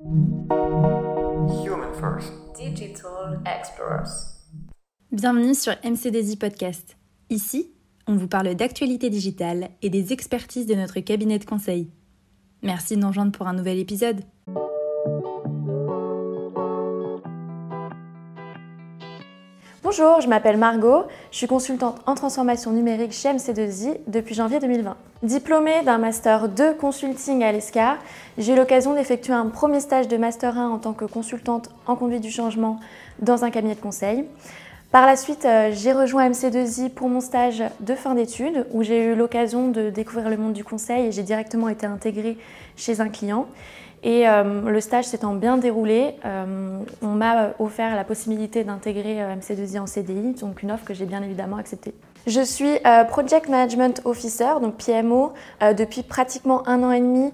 Human First. Digital Explorers. Bienvenue sur MCDZ Podcast. Ici, on vous parle d'actualité digitale et des expertises de notre cabinet de conseil. Merci de nous rejoindre pour un nouvel épisode. Bonjour, je m'appelle Margot, je suis consultante en transformation numérique chez MC2I depuis janvier 2020. Diplômée d'un Master 2 Consulting à l'ESCA, j'ai eu l'occasion d'effectuer un premier stage de Master 1 en tant que consultante en conduite du changement dans un cabinet de conseil. Par la suite, euh, j'ai rejoint MC2I pour mon stage de fin d'études où j'ai eu l'occasion de découvrir le monde du conseil et j'ai directement été intégrée chez un client. Et euh, le stage s'étant bien déroulé, euh, on m'a offert la possibilité d'intégrer euh, MC2I en CDI, donc une offre que j'ai bien évidemment acceptée. Je suis Project Management Officer, donc PMO, depuis pratiquement un an et demi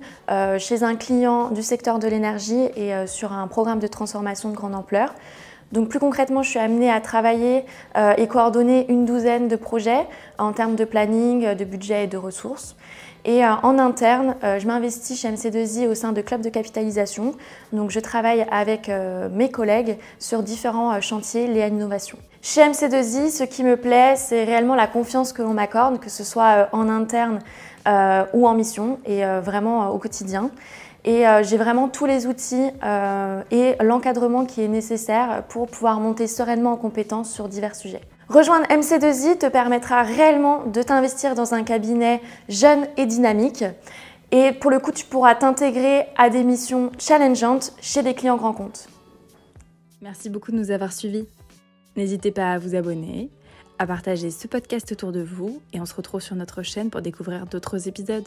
chez un client du secteur de l'énergie et sur un programme de transformation de grande ampleur. Donc plus concrètement, je suis amenée à travailler et coordonner une douzaine de projets en termes de planning, de budget et de ressources. Et euh, en interne, euh, je m'investis chez MC2I au sein de clubs de capitalisation. Donc je travaille avec euh, mes collègues sur différents chantiers liés à l'innovation. Chez MC2I, ce qui me plaît, c'est réellement la confiance que l'on m'accorde, que ce soit en interne ou en mission, et vraiment au quotidien. Et j'ai vraiment tous les outils et l'encadrement qui est nécessaire pour pouvoir monter sereinement en compétences sur divers sujets. Rejoindre MC2I te permettra réellement de t'investir dans un cabinet jeune et dynamique. Et pour le coup, tu pourras t'intégrer à des missions challengeantes chez des clients grands comptes. Merci beaucoup de nous avoir suivis. N'hésitez pas à vous abonner, à partager ce podcast autour de vous et on se retrouve sur notre chaîne pour découvrir d'autres épisodes.